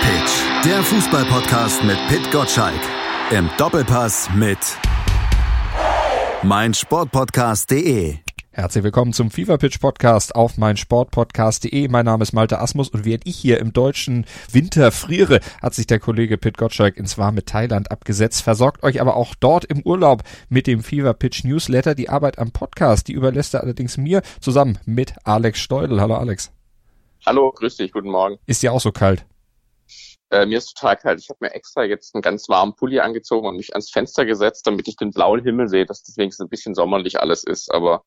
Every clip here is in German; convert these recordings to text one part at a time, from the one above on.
Pitch, der Fußballpodcast mit Pit Gottschalk. Im Doppelpass mit meinsportpodcast.de. Herzlich willkommen zum FIFA Pitch Podcast auf meinsportpodcast.de. Mein Name ist Malte Asmus und während ich hier im deutschen Winter friere, hat sich der Kollege Pit Gottschalk ins warme Thailand abgesetzt. Versorgt euch aber auch dort im Urlaub mit dem FIFA Pitch Newsletter. Die Arbeit am Podcast, die überlässt er allerdings mir zusammen mit Alex Steudel. Hallo Alex. Hallo, grüß dich, guten Morgen. Ist dir auch so kalt? Äh, mir ist total kalt. Ich habe mir extra jetzt einen ganz warmen Pulli angezogen und mich ans Fenster gesetzt, damit ich den blauen Himmel sehe, dass deswegen ein bisschen sommerlich alles ist. Aber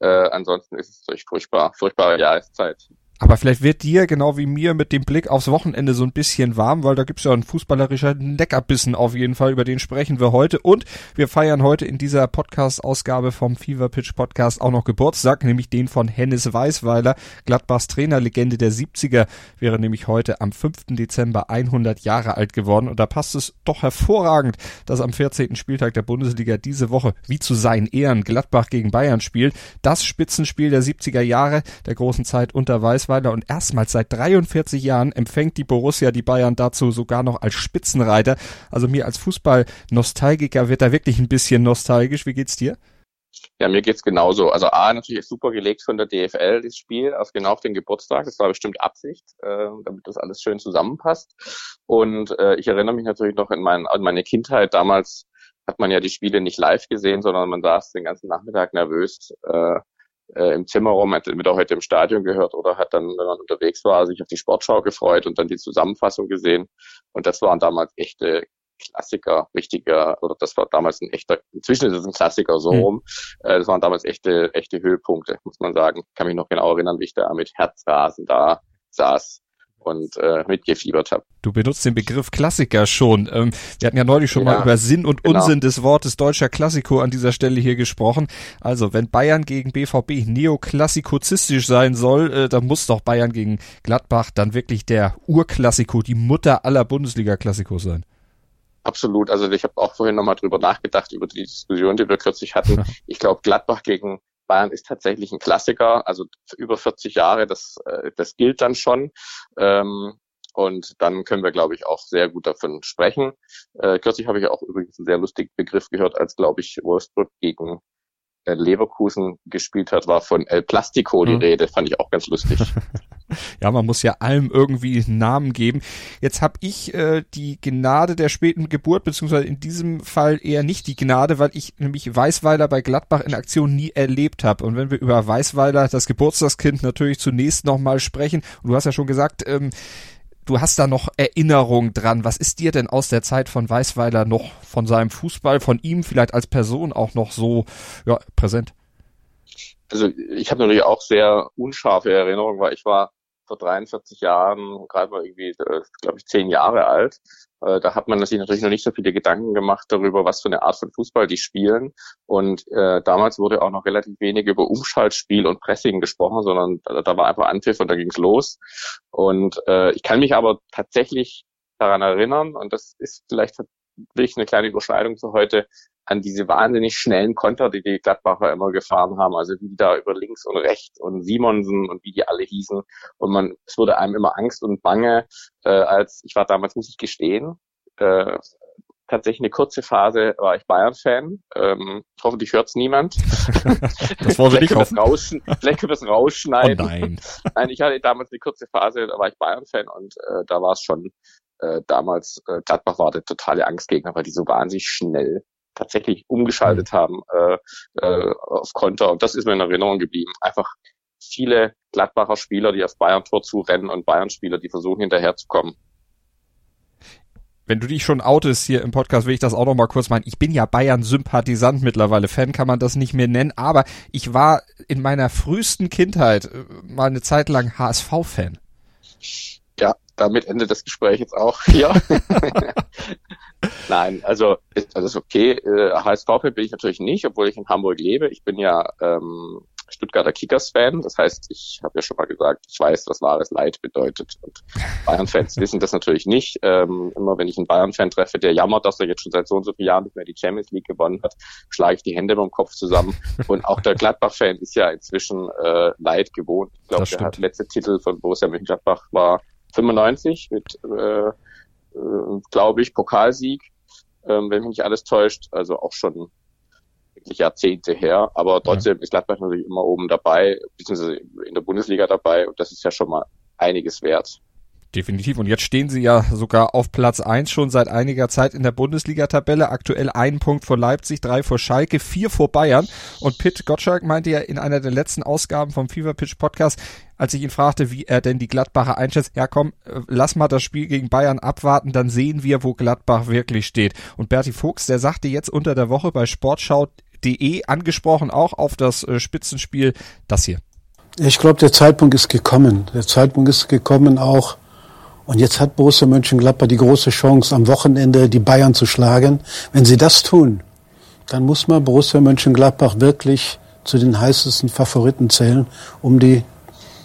äh, ansonsten ist es echt furchtbar, furchtbare Jahreszeit. Aber vielleicht wird dir, genau wie mir, mit dem Blick aufs Wochenende so ein bisschen warm, weil da gibt's ja einen fußballerischer Neckerbissen auf jeden Fall, über den sprechen wir heute. Und wir feiern heute in dieser Podcast-Ausgabe vom Fever Pitch Podcast auch noch Geburtstag, nämlich den von Hennes Weißweiler, Gladbachs Trainerlegende der 70er, wäre nämlich heute am 5. Dezember 100 Jahre alt geworden. Und da passt es doch hervorragend, dass am 14. Spieltag der Bundesliga diese Woche, wie zu seinen Ehren, Gladbach gegen Bayern spielt. Das Spitzenspiel der 70er Jahre, der großen Zeit unter Weißweiler Weißweiler und erstmals seit 43 Jahren empfängt die Borussia die Bayern dazu sogar noch als Spitzenreiter. Also mir als Fußball-Nostalgiker wird da wirklich ein bisschen nostalgisch. Wie geht's dir? Ja, mir geht's genauso. Also A, natürlich super gelegt von der DFL, das Spiel, auf genau auf den Geburtstag. Das war bestimmt Absicht, äh, damit das alles schön zusammenpasst. Und äh, ich erinnere mich natürlich noch in mein, an meine Kindheit. Damals hat man ja die Spiele nicht live gesehen, sondern man saß den ganzen Nachmittag nervös äh, äh, im Zimmer rum, hat entweder heute im Stadion gehört oder hat dann, wenn man unterwegs war, sich auf die Sportschau gefreut und dann die Zusammenfassung gesehen. Und das waren damals echte Klassiker, richtiger, oder das war damals ein echter, inzwischen ist es ein Klassiker so rum. Mhm. Äh, das waren damals echte, echte Höhepunkte, muss man sagen. Kann mich noch genau erinnern, wie ich da mit Herzrasen da saß und äh, mitgefiebert habe. Du benutzt den Begriff Klassiker schon. Ähm, wir hatten ja neulich schon ja, mal über Sinn und genau. Unsinn des Wortes deutscher Klassiko an dieser Stelle hier gesprochen. Also, wenn Bayern gegen BVB neoklassikozistisch sein soll, äh, dann muss doch Bayern gegen Gladbach dann wirklich der Urklassiko, die Mutter aller Bundesliga-Klassikos sein. Absolut. Also ich habe auch vorhin nochmal drüber nachgedacht, über die Diskussion, die wir kürzlich hatten. Ich glaube, Gladbach gegen Bayern ist tatsächlich ein Klassiker, also über 40 Jahre, das, äh, das gilt dann schon. Ähm, und dann können wir, glaube ich, auch sehr gut davon sprechen. Äh, kürzlich habe ich auch übrigens einen sehr lustigen Begriff gehört, als, glaube ich, Wolfsburg gegen äh, Leverkusen gespielt hat, war von El Plastico die mhm. Rede. Fand ich auch ganz lustig. ja, man muss ja allem irgendwie einen Namen geben. Jetzt habe ich äh, die Gnade der späten Geburt, beziehungsweise in diesem Fall eher nicht die Gnade, weil ich nämlich Weißweiler bei Gladbach in Aktion nie erlebt habe. Und wenn wir über Weißweiler, das Geburtstagskind, natürlich zunächst nochmal sprechen, und du hast ja schon gesagt, ähm, du hast da noch Erinnerungen dran. Was ist dir denn aus der Zeit von Weißweiler noch von seinem Fußball, von ihm vielleicht als Person auch noch so ja, präsent? Also ich habe natürlich auch sehr unscharfe Erinnerungen, weil ich war vor 43 Jahren, gerade mal irgendwie, äh, glaube ich, zehn Jahre alt. Äh, da hat man sich natürlich noch nicht so viele Gedanken gemacht darüber, was für eine Art von Fußball die spielen. Und äh, damals wurde auch noch relativ wenig über Umschaltspiel und Pressing gesprochen, sondern da, da war einfach Anpfiff und da ging's los. Und äh, ich kann mich aber tatsächlich daran erinnern, und das ist vielleicht wirklich eine kleine Überschneidung zu heute, an diese wahnsinnig schnellen Konter, die die Gladbacher immer gefahren haben, also wie die da über links und rechts und Simonsen und wie die alle hießen. Und man, es wurde einem immer Angst und Bange, äh, als ich war damals, muss ich gestehen, äh, tatsächlich eine kurze Phase war ich Bayern-Fan. Ähm, hoffentlich hört's niemand. das wollte ich hoffen. Rauschen, vielleicht können wir es rausschneiden. Oh nein. nein, ich hatte damals eine kurze Phase, da war ich Bayern-Fan und äh, da war es schon äh, damals, äh, Gladbach war der totale Angstgegner, weil die so wahnsinnig schnell tatsächlich umgeschaltet mhm. haben äh, äh, auf Konter. Und das ist mir in Erinnerung geblieben. Einfach viele Gladbacher Spieler, die auf Bayern-Tor zurennen und Bayern-Spieler, die versuchen hinterherzukommen. Wenn du dich schon outest hier im Podcast, will ich das auch noch mal kurz meinen. Ich bin ja Bayern-Sympathisant mittlerweile. Fan kann man das nicht mehr nennen, aber ich war in meiner frühesten Kindheit äh, mal eine Zeit lang HSV-Fan. Ja, damit endet das Gespräch jetzt auch hier. Nein, also ist alles okay. Äh, HSV-Fan bin ich natürlich nicht, obwohl ich in Hamburg lebe. Ich bin ja ähm, Stuttgarter Kickers-Fan. Das heißt, ich habe ja schon mal gesagt, ich weiß, was wahres Leid bedeutet. Und Bayern-Fans wissen das natürlich nicht. Ähm, immer wenn ich einen Bayern-Fan treffe, der jammert, dass er jetzt schon seit so und so vielen Jahren nicht mehr die Champions League gewonnen hat, schlage ich die Hände beim Kopf zusammen. Und auch der Gladbach-Fan ist ja inzwischen äh, Leid gewohnt. Ich glaube, der letzte Titel von Borussia Mönchengladbach war 95 mit, äh, äh, glaube ich, Pokalsieg, ähm, wenn mich nicht alles täuscht. Also auch schon wirklich Jahrzehnte her. Aber trotzdem ja. ist Gladbach natürlich immer oben dabei, beziehungsweise in der Bundesliga dabei. Und das ist ja schon mal einiges wert. Definitiv. Und jetzt stehen sie ja sogar auf Platz eins schon seit einiger Zeit in der Bundesliga-Tabelle. Aktuell einen Punkt vor Leipzig, drei vor Schalke, vier vor Bayern. Und Pitt Gottschalk meinte ja in einer der letzten Ausgaben vom Fever Pitch Podcast, als ich ihn fragte, wie er denn die Gladbacher einschätzt, ja komm, äh, lass mal das Spiel gegen Bayern abwarten, dann sehen wir, wo Gladbach wirklich steht. Und Berti Fuchs, der sagte jetzt unter der Woche bei Sportschau.de angesprochen auch auf das äh, Spitzenspiel das hier. Ich glaube, der Zeitpunkt ist gekommen. Der Zeitpunkt ist gekommen auch, und jetzt hat Borussia Mönchengladbach die große Chance, am Wochenende die Bayern zu schlagen. Wenn sie das tun, dann muss man Borussia Mönchengladbach wirklich zu den heißesten Favoriten zählen, um die,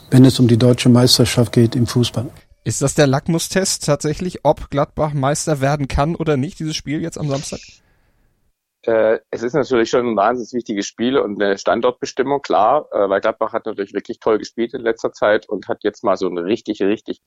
wenn es um die deutsche Meisterschaft geht im Fußball. Ist das der Lackmustest tatsächlich, ob Gladbach Meister werden kann oder nicht, dieses Spiel jetzt am Samstag? Äh, es ist natürlich schon ein wahnsinnig wichtiges Spiel und eine Standortbestimmung, klar, äh, weil Gladbach hat natürlich wirklich toll gespielt in letzter Zeit und hat jetzt mal so einen richtig, richtig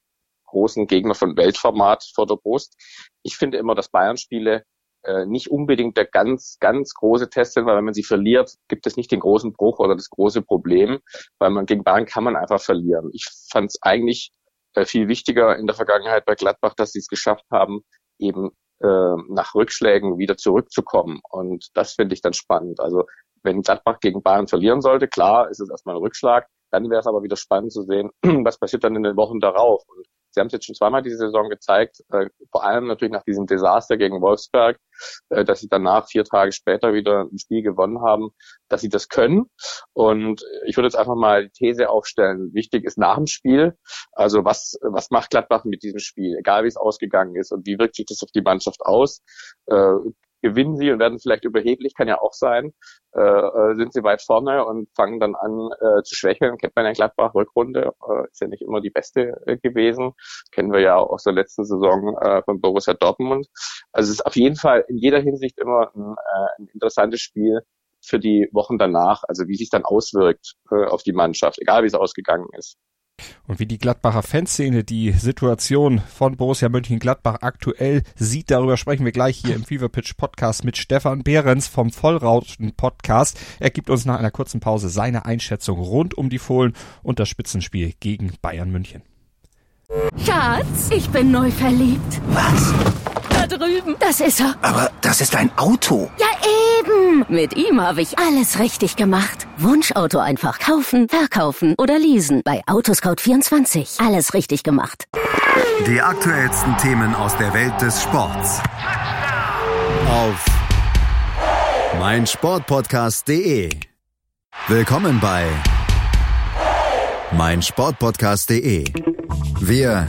großen Gegner von Weltformat vor der Brust. Ich finde immer, dass Bayern-Spiele äh, nicht unbedingt der ganz, ganz große Test sind, weil wenn man sie verliert, gibt es nicht den großen Bruch oder das große Problem, weil man gegen Bayern kann man einfach verlieren. Ich fand es eigentlich äh, viel wichtiger in der Vergangenheit bei Gladbach, dass sie es geschafft haben, eben äh, nach Rückschlägen wieder zurückzukommen. Und das finde ich dann spannend. Also wenn Gladbach gegen Bayern verlieren sollte, klar, ist es erstmal ein Rückschlag. Dann wäre es aber wieder spannend zu sehen, was passiert dann in den Wochen darauf. Und Sie haben es jetzt schon zweimal diese Saison gezeigt, äh, vor allem natürlich nach diesem Desaster gegen Wolfsberg, äh, dass sie danach vier Tage später wieder ein Spiel gewonnen haben, dass sie das können. Und ich würde jetzt einfach mal die These aufstellen, wichtig ist nach dem Spiel, also was, was macht Gladbach mit diesem Spiel, egal wie es ausgegangen ist und wie wirkt sich das auf die Mannschaft aus. Äh, gewinnen sie und werden vielleicht überheblich, kann ja auch sein, äh, äh, sind sie weit vorne und fangen dann an äh, zu schwächeln. Kennt man ja Gladbach Rückrunde, äh, ist ja nicht immer die beste äh, gewesen. Kennen wir ja auch aus der letzten Saison äh, von Borussia Dortmund. Also es ist auf jeden Fall in jeder Hinsicht immer ein, äh, ein interessantes Spiel für die Wochen danach, also wie sich dann auswirkt äh, auf die Mannschaft, egal wie es ausgegangen ist. Und wie die Gladbacher Fanszene die Situation von Borussia Mönchengladbach aktuell sieht, darüber sprechen wir gleich hier im Fever Pitch Podcast mit Stefan Behrens vom Vollrauten Podcast. Er gibt uns nach einer kurzen Pause seine Einschätzung rund um die Fohlen und das Spitzenspiel gegen Bayern München. Schatz, ich bin neu verliebt. Was? Drüben. Das ist er. Aber das ist ein Auto. Ja, eben. Mit ihm habe ich alles richtig gemacht. Wunschauto einfach kaufen, verkaufen oder leasen. Bei Autoscout24. Alles richtig gemacht. Die aktuellsten Themen aus der Welt des Sports. Auf meinsportpodcast.de. Willkommen bei meinsportpodcast.de. Wir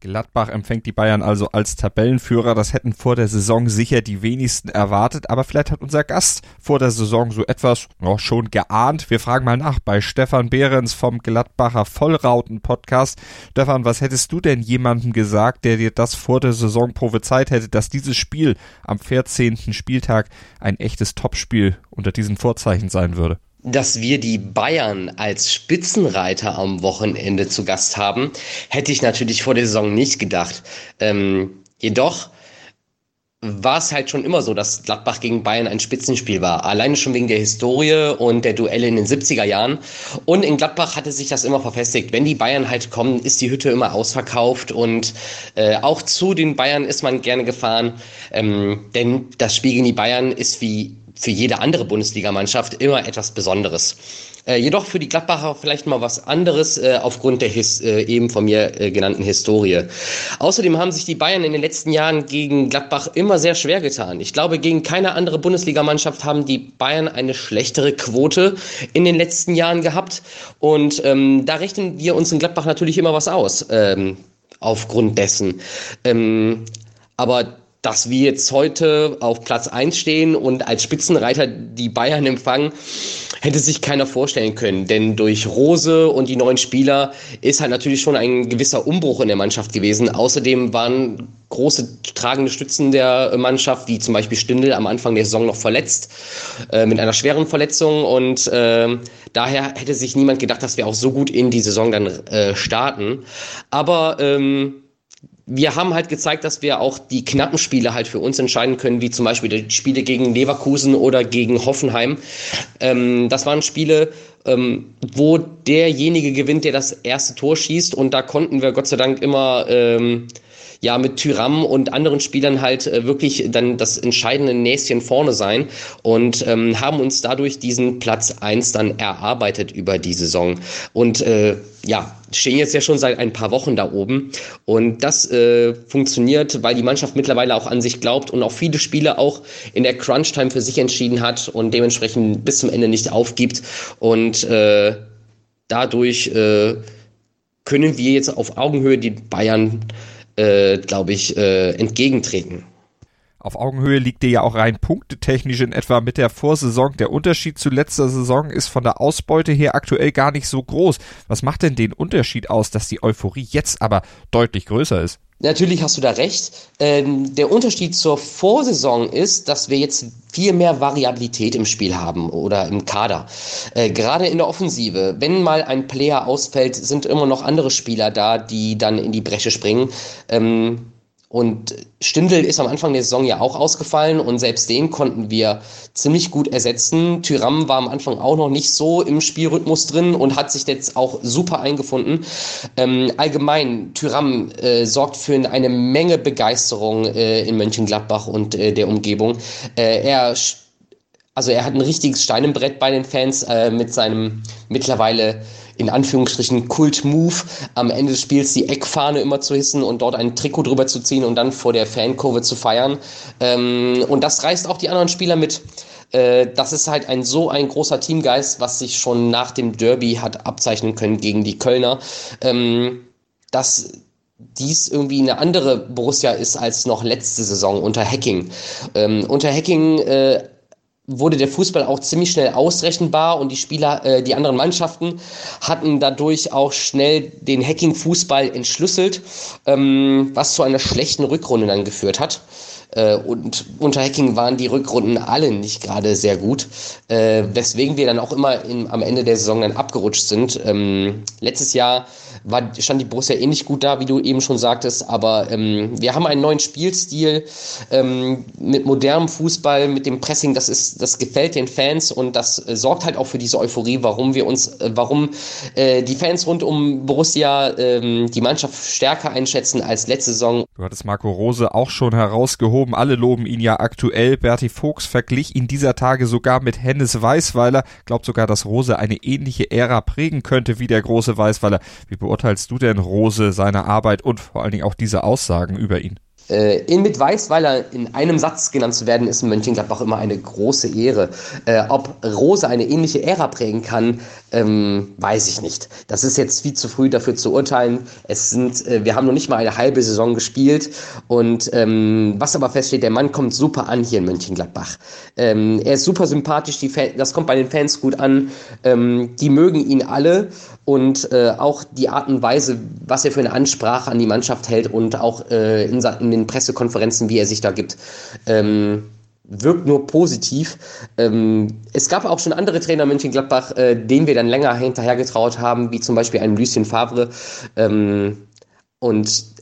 Gladbach empfängt die Bayern also als Tabellenführer. Das hätten vor der Saison sicher die wenigsten erwartet, aber vielleicht hat unser Gast vor der Saison so etwas ja, schon geahnt. Wir fragen mal nach bei Stefan Behrens vom Gladbacher Vollrauten Podcast. Stefan, was hättest du denn jemandem gesagt, der dir das vor der Saison prophezeit hätte, dass dieses Spiel am 14. Spieltag ein echtes Topspiel unter diesen Vorzeichen sein würde? Dass wir die Bayern als Spitzenreiter am Wochenende zu Gast haben, hätte ich natürlich vor der Saison nicht gedacht. Ähm, jedoch war es halt schon immer so, dass Gladbach gegen Bayern ein Spitzenspiel war. Alleine schon wegen der Historie und der Duelle in den 70er Jahren. Und in Gladbach hatte sich das immer verfestigt. Wenn die Bayern halt kommen, ist die Hütte immer ausverkauft. Und äh, auch zu den Bayern ist man gerne gefahren. Ähm, denn das Spiel gegen die Bayern ist wie für jede andere Bundesligamannschaft immer etwas Besonderes. Äh, jedoch für die Gladbacher vielleicht mal was anderes äh, aufgrund der His, äh, eben von mir äh, genannten Historie. Außerdem haben sich die Bayern in den letzten Jahren gegen Gladbach immer sehr schwer getan. Ich glaube, gegen keine andere Bundesligamannschaft haben die Bayern eine schlechtere Quote in den letzten Jahren gehabt. Und ähm, da rechnen wir uns in Gladbach natürlich immer was aus, ähm, aufgrund dessen. Ähm, aber dass wir jetzt heute auf Platz eins stehen und als Spitzenreiter die Bayern empfangen, hätte sich keiner vorstellen können. Denn durch Rose und die neuen Spieler ist halt natürlich schon ein gewisser Umbruch in der Mannschaft gewesen. Außerdem waren große tragende Stützen der Mannschaft, wie zum Beispiel Stindl am Anfang der Saison noch verletzt, äh, mit einer schweren Verletzung. Und äh, daher hätte sich niemand gedacht, dass wir auch so gut in die Saison dann äh, starten. Aber ähm, wir haben halt gezeigt, dass wir auch die knappen Spiele halt für uns entscheiden können, wie zum Beispiel die Spiele gegen Leverkusen oder gegen Hoffenheim. Ähm, das waren Spiele, ähm, wo derjenige gewinnt, der das erste Tor schießt. Und da konnten wir Gott sei Dank immer ähm, ja mit Tyram und anderen Spielern halt äh, wirklich dann das entscheidende Näschen vorne sein und ähm, haben uns dadurch diesen Platz eins dann erarbeitet über die Saison. Und äh, ja, stehen jetzt ja schon seit ein paar Wochen da oben. Und das äh, funktioniert, weil die Mannschaft mittlerweile auch an sich glaubt und auch viele Spiele auch in der Crunch-Time für sich entschieden hat und dementsprechend bis zum Ende nicht aufgibt. Und äh, dadurch äh, können wir jetzt auf Augenhöhe die Bayern äh, glaube ich, äh, entgegentreten. Auf Augenhöhe liegt dir ja auch rein punktetechnisch in etwa mit der Vorsaison. Der Unterschied zu letzter Saison ist von der Ausbeute her aktuell gar nicht so groß. Was macht denn den Unterschied aus, dass die Euphorie jetzt aber deutlich größer ist? Natürlich hast du da recht. Ähm, der Unterschied zur Vorsaison ist, dass wir jetzt viel mehr Variabilität im Spiel haben oder im Kader. Äh, gerade in der Offensive. Wenn mal ein Player ausfällt, sind immer noch andere Spieler da, die dann in die Bresche springen. Ähm, und Stindl ist am Anfang der Saison ja auch ausgefallen und selbst den konnten wir ziemlich gut ersetzen. Tyram war am Anfang auch noch nicht so im Spielrhythmus drin und hat sich jetzt auch super eingefunden. Ähm, allgemein, Tyram äh, sorgt für eine Menge Begeisterung äh, in Mönchengladbach und äh, der Umgebung. Äh, er also er hat ein richtiges Stein im Brett bei den Fans äh, mit seinem mittlerweile in Anführungsstrichen Kult-Move, am Ende des Spiels die Eckfahne immer zu hissen und dort ein Trikot drüber zu ziehen und dann vor der Fankurve zu feiern. Ähm, und das reißt auch die anderen Spieler mit. Äh, das ist halt ein so ein großer Teamgeist, was sich schon nach dem Derby hat abzeichnen können gegen die Kölner. Ähm, dass dies irgendwie eine andere Borussia ist als noch letzte Saison unter Hacking. Ähm, unter Hacking äh, wurde der Fußball auch ziemlich schnell ausrechenbar und die Spieler, äh, die anderen Mannschaften hatten dadurch auch schnell den Hacking-Fußball entschlüsselt, ähm, was zu einer schlechten Rückrunde dann geführt hat. Äh, und unter Hacking waren die Rückrunden alle nicht gerade sehr gut, äh, weswegen wir dann auch immer in, am Ende der Saison dann abgerutscht sind. Ähm, letztes Jahr war, stand die Borussia ähnlich gut da, wie du eben schon sagtest, aber ähm, wir haben einen neuen Spielstil ähm, mit modernem Fußball, mit dem Pressing, das ist, das gefällt den Fans und das äh, sorgt halt auch für diese Euphorie, warum wir uns, äh, warum äh, die Fans rund um Borussia ähm, die Mannschaft stärker einschätzen als letzte Saison. Du hattest Marco Rose auch schon herausgehoben, alle loben ihn ja aktuell. Berti Fuchs verglich ihn dieser Tage sogar mit Hennes Weißweiler, glaubt sogar, dass Rose eine ähnliche Ära prägen könnte wie der große Weißweiler. Wie beurteilst du denn Rose, seine Arbeit und vor allen Dingen auch diese Aussagen über ihn? Äh, in mit Weißweiler in einem Satz genannt zu werden, ist in Mönchengladbach immer eine große Ehre. Äh, ob Rose eine ähnliche Ära prägen kann, ähm, weiß ich nicht. Das ist jetzt viel zu früh dafür zu urteilen. Es sind, äh, wir haben noch nicht mal eine halbe Saison gespielt und ähm, was aber feststeht, der Mann kommt super an hier in Mönchengladbach. Ähm, er ist super sympathisch, das kommt bei den Fans gut an. Ähm, die mögen ihn alle und äh, auch die Art und Weise, was er für eine Ansprache an die Mannschaft hält und auch äh, in, in den Pressekonferenzen, wie er sich da gibt. Ähm, wirkt nur positiv. Ähm, es gab auch schon andere Trainer Mönchengladbach, äh, denen wir dann länger hinterhergetraut haben, wie zum Beispiel einen Lucien Favre. Ähm, und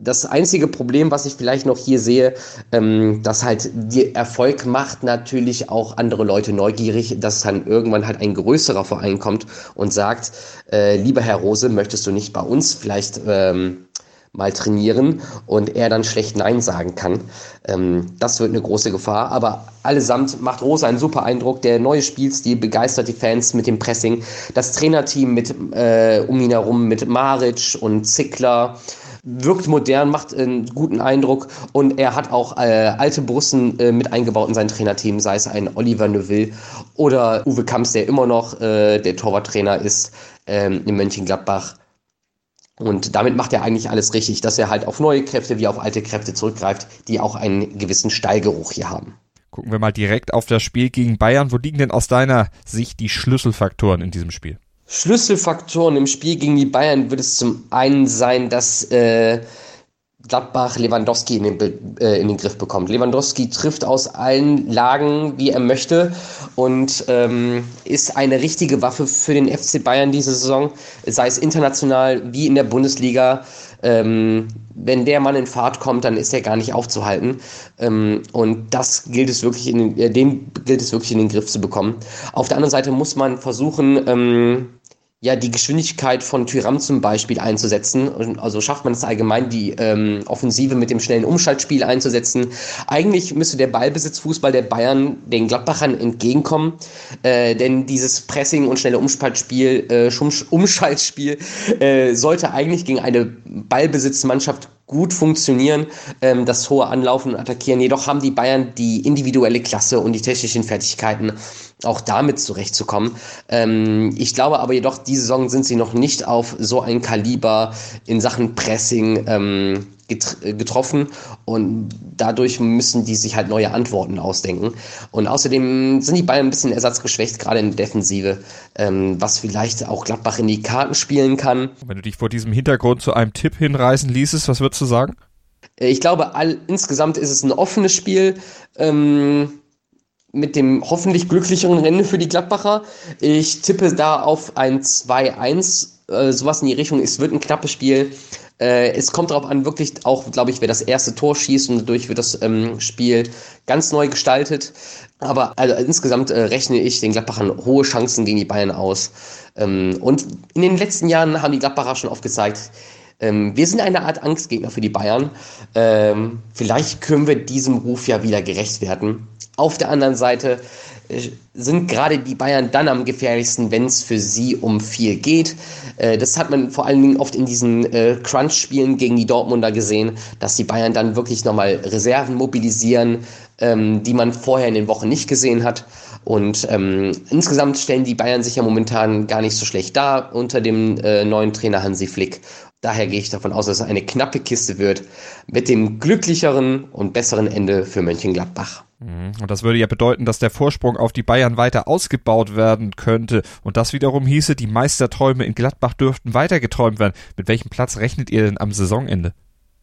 das einzige Problem, was ich vielleicht noch hier sehe, ähm, dass halt die Erfolg macht natürlich auch andere Leute neugierig, dass dann irgendwann halt ein größerer Verein kommt und sagt, äh, lieber Herr Rose, möchtest du nicht bei uns vielleicht ähm, mal trainieren und er dann schlecht Nein sagen kann. Ähm, das wird eine große Gefahr. Aber allesamt macht Rose einen super Eindruck. Der neue Spielstil begeistert die Fans mit dem Pressing. Das Trainerteam mit äh, um ihn herum mit Maric und Zickler wirkt modern, macht einen guten Eindruck und er hat auch äh, alte Brussen äh, mit eingebaut in sein Trainerteam, sei es ein Oliver Neuville oder Uwe Kamps, der immer noch äh, der Torwarttrainer ist ähm, in Mönchengladbach. Und damit macht er eigentlich alles richtig, dass er halt auf neue Kräfte wie auf alte Kräfte zurückgreift, die auch einen gewissen Stallgeruch hier haben. Gucken wir mal direkt auf das Spiel gegen Bayern. Wo liegen denn aus deiner Sicht die Schlüsselfaktoren in diesem Spiel? Schlüsselfaktoren im Spiel gegen die Bayern wird es zum einen sein, dass äh, Gladbach Lewandowski in den, äh, in den Griff bekommt. Lewandowski trifft aus allen Lagen, wie er möchte und ähm, ist eine richtige Waffe für den FC Bayern diese Saison, sei es international wie in der Bundesliga. Ähm, wenn der Mann in Fahrt kommt, dann ist er gar nicht aufzuhalten. Ähm, und das gilt es wirklich in den, äh, den gilt es wirklich in den Griff zu bekommen. Auf der anderen Seite muss man versuchen, ähm, ja, die Geschwindigkeit von Tyram zum Beispiel einzusetzen. Also schafft man es allgemein, die ähm, Offensive mit dem schnellen Umschaltspiel einzusetzen. Eigentlich müsste der Ballbesitzfußball der Bayern den Gladbachern entgegenkommen, äh, denn dieses Pressing und schnelle Umschaltspiel, äh, Umschaltspiel äh, sollte eigentlich gegen eine Ballbesitzmannschaft gut funktionieren, ähm, das hohe Anlaufen und Attackieren. Jedoch haben die Bayern die individuelle Klasse und die technischen Fertigkeiten, auch damit zurechtzukommen. Ähm, ich glaube aber jedoch, diese Saison sind sie noch nicht auf so ein Kaliber in Sachen Pressing ähm, getroffen und dadurch müssen die sich halt neue Antworten ausdenken. Und außerdem sind die Bayern ein bisschen ersatzgeschwächt, gerade in der Defensive, ähm, was vielleicht auch Gladbach in die Karten spielen kann. Wenn du dich vor diesem Hintergrund zu einem Tipp hinreißen ließest, was würdest du sagen? Äh, ich glaube, all, insgesamt ist es ein offenes Spiel. Ähm, mit dem hoffentlich glücklicheren Ende für die Gladbacher. Ich tippe da auf ein 2-1, äh, sowas in die Richtung. Es wird ein knappes Spiel. Äh, es kommt darauf an, wirklich auch, glaube ich, wer das erste Tor schießt und dadurch wird das ähm, Spiel ganz neu gestaltet. Aber also, insgesamt äh, rechne ich den Gladbachern hohe Chancen gegen die Bayern aus. Ähm, und in den letzten Jahren haben die Gladbacher schon oft gezeigt, ähm, wir sind eine Art Angstgegner für die Bayern. Ähm, vielleicht können wir diesem Ruf ja wieder gerecht werden. Auf der anderen Seite äh, sind gerade die Bayern dann am gefährlichsten, wenn es für sie um viel geht. Äh, das hat man vor allen Dingen oft in diesen äh, Crunch-Spielen gegen die Dortmunder gesehen, dass die Bayern dann wirklich nochmal Reserven mobilisieren, ähm, die man vorher in den Wochen nicht gesehen hat. Und ähm, insgesamt stellen die Bayern sich ja momentan gar nicht so schlecht dar unter dem neuen Trainer Hansi Flick. Daher gehe ich davon aus, dass es eine knappe Kiste wird mit dem glücklicheren und besseren Ende für Mönchengladbach. Mhm. Und das würde ja bedeuten, dass der Vorsprung auf die Bayern weiter ausgebaut werden könnte. Und das wiederum hieße, die Meisterträume in Gladbach dürften weiter geträumt werden. Mit welchem Platz rechnet ihr denn am Saisonende?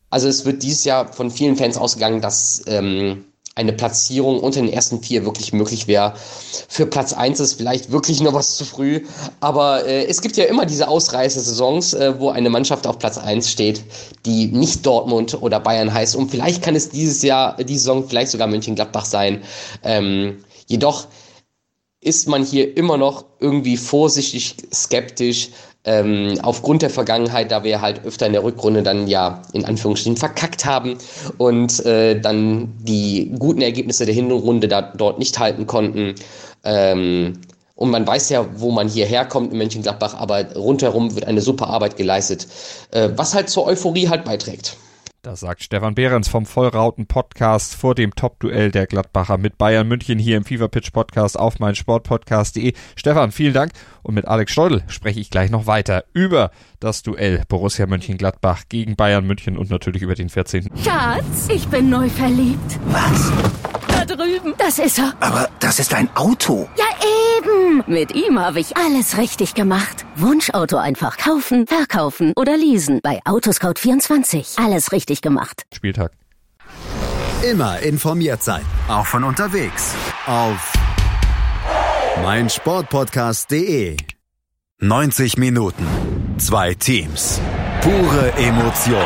Also es wird dieses Jahr von vielen Fans ausgegangen, dass ähm, eine Platzierung unter den ersten vier wirklich möglich wäre. Für Platz eins ist vielleicht wirklich noch was zu früh, aber äh, es gibt ja immer diese Ausreißer-Saisons, äh, wo eine Mannschaft auf Platz eins steht, die nicht Dortmund oder Bayern heißt und vielleicht kann es dieses Jahr, diese Saison vielleicht sogar Mönchengladbach sein. Ähm, jedoch ist man hier immer noch irgendwie vorsichtig skeptisch, ähm, aufgrund der Vergangenheit, da wir halt öfter in der Rückrunde dann ja in Anführungsstrichen verkackt haben und äh, dann die guten Ergebnisse der Hinrunde da dort nicht halten konnten. Ähm, und man weiß ja, wo man hierher kommt in Mönchengladbach, aber rundherum wird eine super Arbeit geleistet, äh, was halt zur Euphorie halt beiträgt. Das sagt Stefan Behrens vom Vollrauten Podcast vor dem Top-Duell der Gladbacher mit Bayern München hier im Fever Pitch Podcast auf meinsportpodcast.de. Stefan, vielen Dank. Und mit Alex Steudel spreche ich gleich noch weiter über das Duell Borussia Mönchengladbach gegen Bayern München und natürlich über den 14. Schatz, ich bin neu verliebt. Was? Drüben. Das ist er. Aber das ist ein Auto. Ja, eben. Mit ihm habe ich alles richtig gemacht. Wunschauto einfach kaufen, verkaufen oder leasen. Bei Autoscout24. Alles richtig gemacht. Spieltag. Immer informiert sein. Auch von unterwegs. Auf meinsportpodcast.de. 90 Minuten. Zwei Teams. Pure Emotion.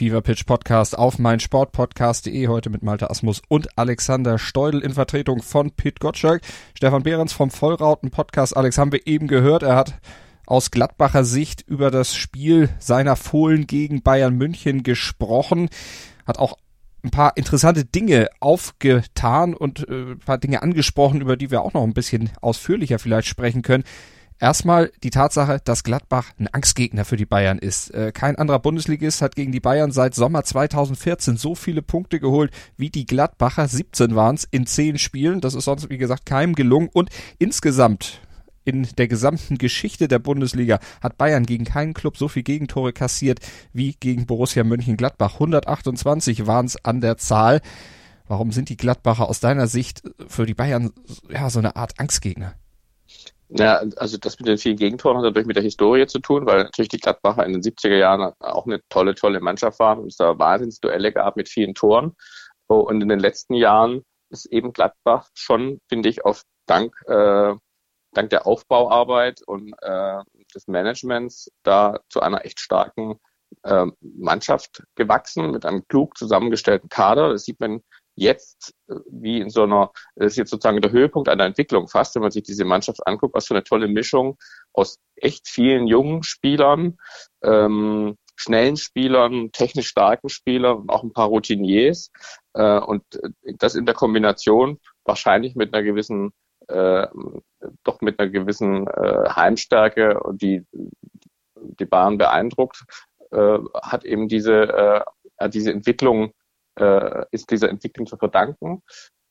Fever Pitch Podcast auf meinsportpodcast.de heute mit Malte Asmus und Alexander Steudel in Vertretung von Pit Gottschalk. Stefan Behrens vom Vollrauten Podcast. Alex haben wir eben gehört. Er hat aus Gladbacher Sicht über das Spiel seiner Fohlen gegen Bayern München gesprochen, hat auch ein paar interessante Dinge aufgetan und äh, ein paar Dinge angesprochen, über die wir auch noch ein bisschen ausführlicher vielleicht sprechen können. Erstmal die Tatsache, dass Gladbach ein Angstgegner für die Bayern ist. Äh, kein anderer Bundesligist hat gegen die Bayern seit Sommer 2014 so viele Punkte geholt wie die Gladbacher. 17 waren es in 10 Spielen. Das ist sonst, wie gesagt, keinem gelungen. Und insgesamt in der gesamten Geschichte der Bundesliga hat Bayern gegen keinen Club so viel Gegentore kassiert wie gegen Borussia Mönchengladbach. 128 waren es an der Zahl. Warum sind die Gladbacher aus deiner Sicht für die Bayern ja so eine Art Angstgegner? Ja, also das mit den vielen Gegentoren hat natürlich mit der Historie zu tun, weil natürlich die Gladbacher in den 70er Jahren auch eine tolle, tolle Mannschaft waren und es da Wahnsinnsduelle gab mit vielen Toren. Und in den letzten Jahren ist eben Gladbach schon, finde ich, auf Dank, äh, dank der Aufbauarbeit und äh, des Managements da zu einer echt starken äh, Mannschaft gewachsen mit einem klug zusammengestellten Kader. Das sieht man jetzt äh, wie in so einer, das ist jetzt sozusagen der Höhepunkt einer Entwicklung fast, wenn man sich diese Mannschaft anguckt, was für eine tolle Mischung aus echt vielen jungen Spielern, ähm, schnellen Spielern, technisch starken Spielern und auch ein paar Routiniers. Äh, und äh, das in der Kombination wahrscheinlich mit einer gewissen, äh, doch mit einer gewissen äh, Heimstärke die die Bahn beeindruckt, äh, hat eben diese, äh, diese Entwicklung äh, ist dieser Entwicklung zu verdanken.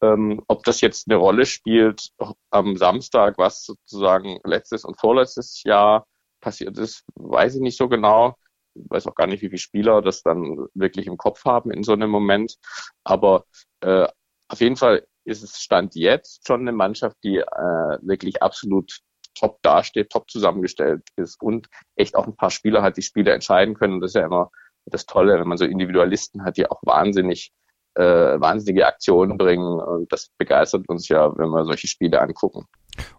Ähm, ob das jetzt eine Rolle spielt am Samstag, was sozusagen letztes und vorletztes Jahr passiert ist, weiß ich nicht so genau. Ich weiß auch gar nicht, wie viele Spieler das dann wirklich im Kopf haben in so einem Moment. Aber äh, auf jeden Fall ist es Stand jetzt schon eine Mannschaft, die äh, wirklich absolut top dasteht, top zusammengestellt ist und echt auch ein paar Spieler hat, die Spiele entscheiden können. das ist ja immer das Tolle, wenn man so Individualisten hat, die auch wahnsinnig äh, wahnsinnige Aktionen bringen. Und das begeistert uns ja, wenn wir solche Spiele angucken.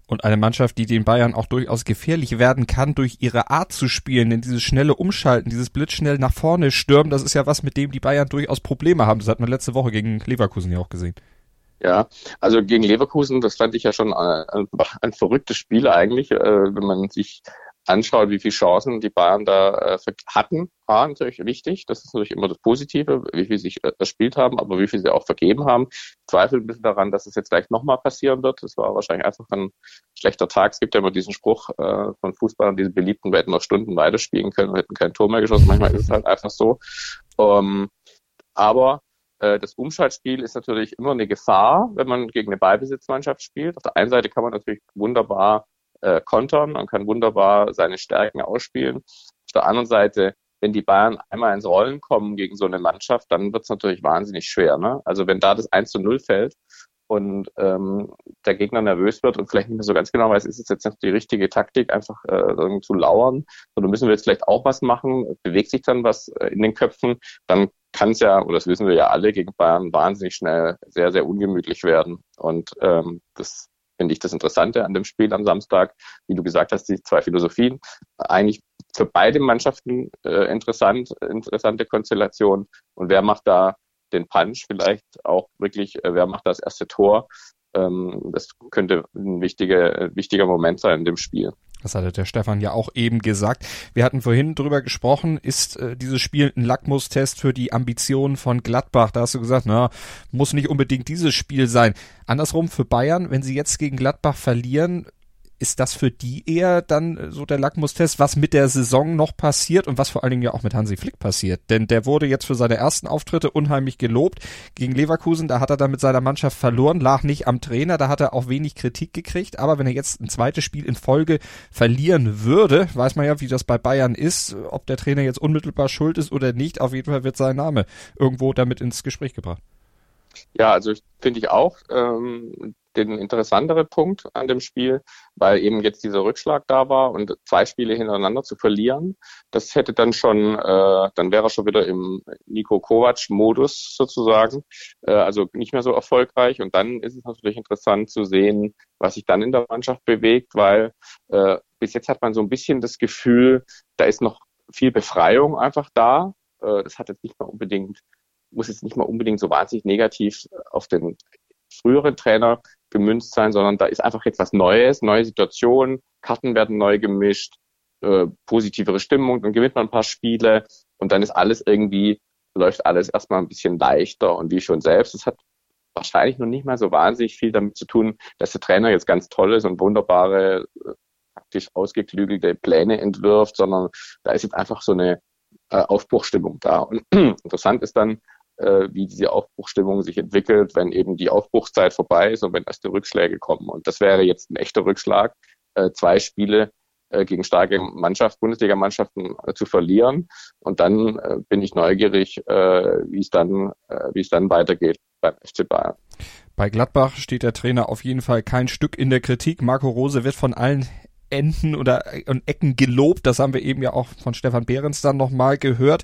Und eine Mannschaft, die den Bayern auch durchaus gefährlich werden kann durch ihre Art zu spielen, denn dieses schnelle Umschalten, dieses blitzschnell nach vorne stürmen, das ist ja was, mit dem die Bayern durchaus Probleme haben. Das hat man letzte Woche gegen Leverkusen ja auch gesehen. Ja, also gegen Leverkusen, das fand ich ja schon ein, ein, verrücktes Spiel eigentlich, äh, wenn man sich anschaut, wie viele Chancen die Bayern da äh, hatten, war natürlich wichtig. Das ist natürlich immer das Positive, wie viel sie äh, erspielt haben, aber wie viel sie auch vergeben haben. Ich zweifle ein bisschen daran, dass es jetzt gleich nochmal passieren wird. Das war wahrscheinlich einfach ein schlechter Tag. Es gibt ja immer diesen Spruch äh, von Fußballern, diese beliebten, wir hätten noch Stunden weiterspielen können, wir hätten kein Tor mehr geschossen. Manchmal ist es halt einfach so. Ähm, aber das Umschaltspiel ist natürlich immer eine Gefahr, wenn man gegen eine Ballbesitzmannschaft spielt. Auf der einen Seite kann man natürlich wunderbar äh, kontern und kann wunderbar seine Stärken ausspielen. Auf der anderen Seite, wenn die Bayern einmal ins Rollen kommen gegen so eine Mannschaft, dann wird es natürlich wahnsinnig schwer. Ne? Also wenn da das 1 zu 0 fällt und ähm, der Gegner nervös wird und vielleicht nicht mehr so ganz genau weiß, ist es jetzt nicht die richtige Taktik, einfach äh, zu lauern, oder müssen wir jetzt vielleicht auch was machen, bewegt sich dann was äh, in den Köpfen, dann kann es ja, oder das wissen wir ja alle, gegen Bayern wahnsinnig schnell sehr, sehr ungemütlich werden. Und ähm, das finde ich das Interessante an dem Spiel am Samstag. Wie du gesagt hast, die zwei Philosophien. Eigentlich für beide Mannschaften äh, interessant, interessante Konstellation. Und wer macht da den Punch vielleicht auch wirklich, äh, wer macht das erste Tor? Ähm, das könnte ein wichtiger, wichtiger Moment sein in dem Spiel. Das hatte der Stefan ja auch eben gesagt. Wir hatten vorhin drüber gesprochen, ist äh, dieses Spiel ein Lackmustest für die Ambitionen von Gladbach? Da hast du gesagt, na, muss nicht unbedingt dieses Spiel sein. Andersrum für Bayern, wenn sie jetzt gegen Gladbach verlieren, ist das für die eher dann äh, so der Lackmustest, was mit der Saison noch passiert und was vor allen Dingen ja auch mit Hansi Flick passiert? Denn der wurde jetzt für seine ersten Auftritte unheimlich gelobt. Gegen Leverkusen, da hat er dann mit seiner Mannschaft verloren, lag nicht am Trainer, da hat er auch wenig Kritik gekriegt. Aber wenn er jetzt ein zweites Spiel in Folge verlieren würde, weiß man ja, wie das bei Bayern ist, ob der Trainer jetzt unmittelbar schuld ist oder nicht. Auf jeden Fall wird sein Name irgendwo damit ins Gespräch gebracht. Ja, also finde ich auch. Ähm, den interessantere Punkt an dem Spiel, weil eben jetzt dieser Rückschlag da war und zwei Spiele hintereinander zu verlieren, das hätte dann schon, äh, dann wäre er schon wieder im Nico Kovac-Modus sozusagen, äh, also nicht mehr so erfolgreich. Und dann ist es natürlich interessant zu sehen, was sich dann in der Mannschaft bewegt, weil äh, bis jetzt hat man so ein bisschen das Gefühl, da ist noch viel Befreiung einfach da. Äh, das hat jetzt nicht mal unbedingt muss jetzt nicht mal unbedingt so wahnsinnig negativ auf den früheren Trainer gemünzt sein, sondern da ist einfach jetzt was Neues, neue Situationen, Karten werden neu gemischt. äh, positivere Stimmung, dann gewinnt man ein paar Spiele und dann ist alles irgendwie, läuft alles erstmal ein bisschen leichter und wie schon selbst, es hat wahrscheinlich noch nicht mal so wahnsinnig viel damit zu tun, dass der Trainer jetzt ganz tolles und wunderbare, äh, praktisch ausgeklügelte Pläne entwirft, sondern da ist jetzt einfach so eine äh, Aufbruchstimmung da. Und interessant ist dann, äh, wie diese Aufbruchstimmung sich entwickelt, wenn eben die Aufbruchszeit vorbei ist und wenn erste Rückschläge kommen. Und das wäre jetzt ein echter Rückschlag, äh, zwei Spiele äh, gegen starke Mannschaft, Bundesligamannschaften äh, zu verlieren. Und dann äh, bin ich neugierig, äh, wie dann, äh, wie es dann weitergeht beim FC Bayern. Bei Gladbach steht der Trainer auf jeden Fall kein Stück in der Kritik. Marco Rose wird von allen Enden oder und Ecken gelobt. Das haben wir eben ja auch von Stefan Behrens dann nochmal gehört.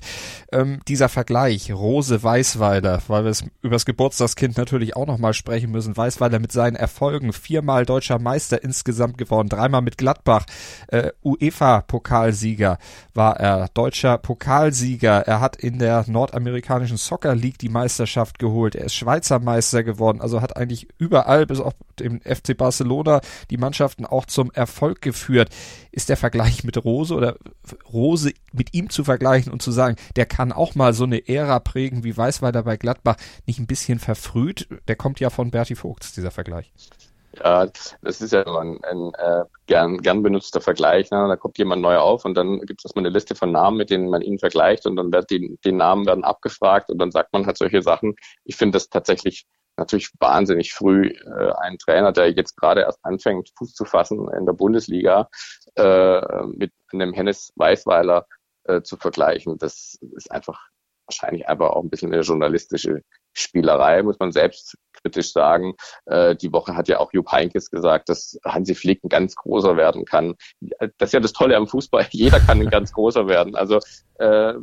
Ähm, dieser Vergleich, Rose Weißweiler, weil wir es über das Geburtstagskind natürlich auch nochmal sprechen müssen. Weißweiler mit seinen Erfolgen, viermal deutscher Meister insgesamt geworden, dreimal mit Gladbach, äh, UEFA-Pokalsieger war er, deutscher Pokalsieger. Er hat in der nordamerikanischen Soccer League die Meisterschaft geholt. Er ist Schweizer Meister geworden, also hat eigentlich überall, bis auf dem FC Barcelona, die Mannschaften auch zum Erfolg geführt geführt. Ist der Vergleich mit Rose oder Rose mit ihm zu vergleichen und zu sagen, der kann auch mal so eine Ära prägen wie Weißweiler bei Gladbach, nicht ein bisschen verfrüht? Der kommt ja von Berti Vogts, dieser Vergleich. Ja, das ist ja ein, ein äh, gern, gern benutzter Vergleich. Ne? Da kommt jemand neu auf und dann gibt es erstmal eine Liste von Namen, mit denen man ihn vergleicht und dann wird die, die Namen werden abgefragt und dann sagt man halt solche Sachen. Ich finde das tatsächlich natürlich wahnsinnig früh äh, ein Trainer, der jetzt gerade erst anfängt, Fuß zu fassen in der Bundesliga, äh, mit einem Hennes Weißweiler äh, zu vergleichen. Das ist einfach wahrscheinlich einfach auch ein bisschen eine journalistische Spielerei, muss man selbst kritisch sagen. Äh, die Woche hat ja auch Jupp Heinkes gesagt, dass Hansi Flick ein ganz großer werden kann. Das ist ja das Tolle am Fußball. Jeder kann ein ganz großer werden. Also äh,